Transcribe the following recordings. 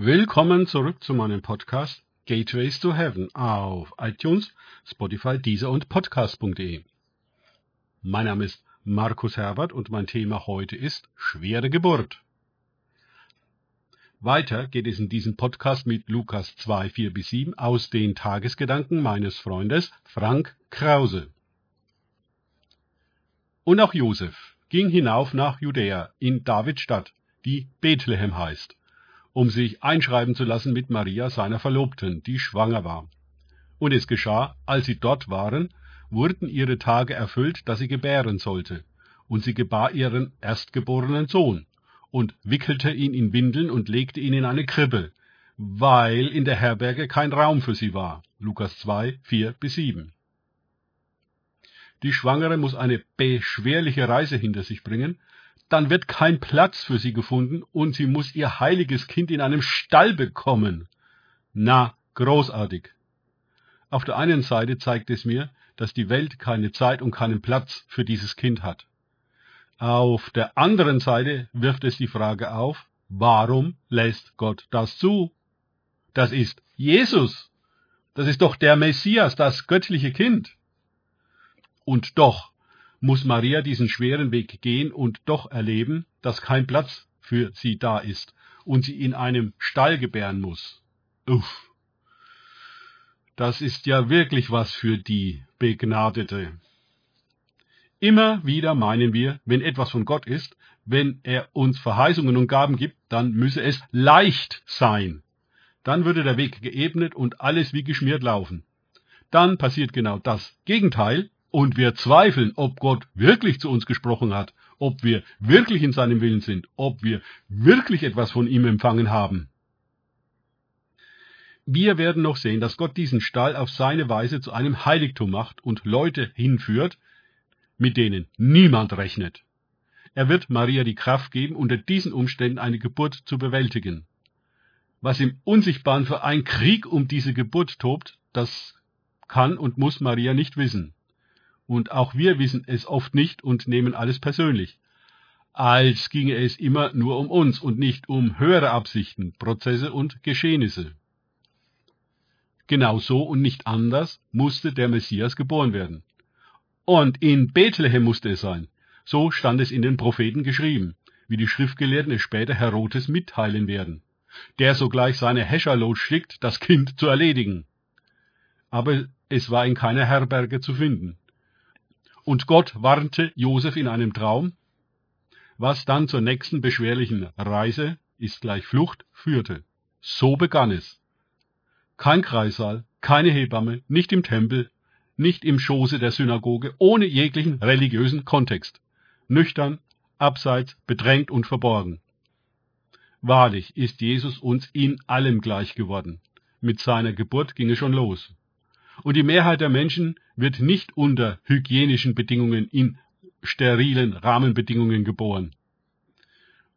Willkommen zurück zu meinem Podcast Gateways to Heaven auf iTunes, Spotify, Deezer und Podcast.de. Mein Name ist Markus Herbert und mein Thema heute ist schwere Geburt. Weiter geht es in diesem Podcast mit Lukas 2, 4 bis 7 aus den Tagesgedanken meines Freundes Frank Krause. Und auch Josef ging hinauf nach Judäa in Davids Stadt, die Bethlehem heißt um sich einschreiben zu lassen mit Maria, seiner Verlobten, die schwanger war. Und es geschah, als sie dort waren, wurden ihre Tage erfüllt, dass sie gebären sollte. Und sie gebar ihren erstgeborenen Sohn und wickelte ihn in Windeln und legte ihn in eine Krippe, weil in der Herberge kein Raum für sie war. Lukas 2, 4 bis 7. Die Schwangere muss eine beschwerliche Reise hinter sich bringen, dann wird kein Platz für sie gefunden und sie muss ihr heiliges Kind in einem Stall bekommen. Na, großartig. Auf der einen Seite zeigt es mir, dass die Welt keine Zeit und keinen Platz für dieses Kind hat. Auf der anderen Seite wirft es die Frage auf, warum lässt Gott das zu? Das ist Jesus. Das ist doch der Messias, das göttliche Kind. Und doch muss Maria diesen schweren Weg gehen und doch erleben, dass kein Platz für sie da ist und sie in einem Stall gebären muss. Uff. Das ist ja wirklich was für die Begnadete. Immer wieder meinen wir, wenn etwas von Gott ist, wenn er uns Verheißungen und Gaben gibt, dann müsse es leicht sein. Dann würde der Weg geebnet und alles wie geschmiert laufen. Dann passiert genau das Gegenteil, und wir zweifeln, ob Gott wirklich zu uns gesprochen hat, ob wir wirklich in seinem Willen sind, ob wir wirklich etwas von ihm empfangen haben. Wir werden noch sehen, dass Gott diesen Stall auf seine Weise zu einem Heiligtum macht und Leute hinführt, mit denen niemand rechnet. Er wird Maria die Kraft geben, unter diesen Umständen eine Geburt zu bewältigen. Was im Unsichtbaren für ein Krieg um diese Geburt tobt, das kann und muss Maria nicht wissen und auch wir wissen es oft nicht und nehmen alles persönlich. Als ginge es immer nur um uns und nicht um höhere Absichten, Prozesse und Geschehnisse. Genau so und nicht anders musste der Messias geboren werden. Und in Bethlehem musste es sein. So stand es in den Propheten geschrieben, wie die Schriftgelehrten es später Herodes mitteilen werden, der sogleich seine Häscher losschickt, das Kind zu erledigen. Aber es war in keiner Herberge zu finden. Und Gott warnte Josef in einem Traum, was dann zur nächsten beschwerlichen Reise, ist gleich Flucht, führte. So begann es. Kein Kreissaal, keine Hebamme, nicht im Tempel, nicht im Schoße der Synagoge, ohne jeglichen religiösen Kontext. Nüchtern, abseits, bedrängt und verborgen. Wahrlich ist Jesus uns in allem gleich geworden. Mit seiner Geburt ging es schon los und die Mehrheit der Menschen wird nicht unter hygienischen Bedingungen in sterilen Rahmenbedingungen geboren.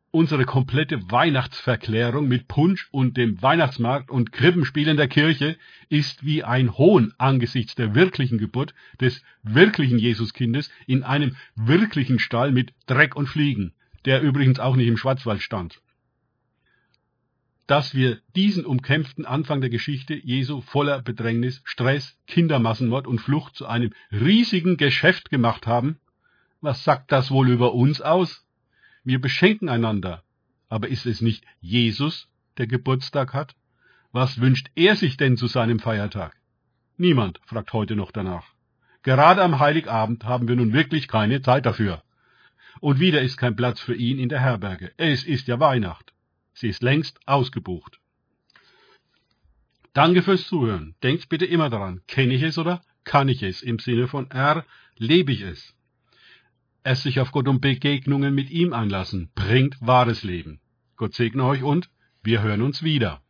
Unsere komplette Weihnachtsverklärung mit Punsch und dem Weihnachtsmarkt und Krippenspielen der Kirche ist wie ein Hohn angesichts der wirklichen Geburt des wirklichen Jesuskindes in einem wirklichen Stall mit Dreck und Fliegen, der übrigens auch nicht im Schwarzwald stand dass wir diesen umkämpften Anfang der Geschichte Jesu voller Bedrängnis, Stress, Kindermassenmord und Flucht zu einem riesigen Geschäft gemacht haben? Was sagt das wohl über uns aus? Wir beschenken einander. Aber ist es nicht Jesus, der Geburtstag hat? Was wünscht er sich denn zu seinem Feiertag? Niemand fragt heute noch danach. Gerade am Heiligabend haben wir nun wirklich keine Zeit dafür. Und wieder ist kein Platz für ihn in der Herberge. Es ist ja Weihnacht. Sie ist längst ausgebucht. Danke fürs Zuhören. Denkt bitte immer daran, kenne ich es oder kann ich es? Im Sinne von R, lebe ich es. Es sich auf Gott und Begegnungen mit ihm einlassen, bringt wahres Leben. Gott segne euch und wir hören uns wieder.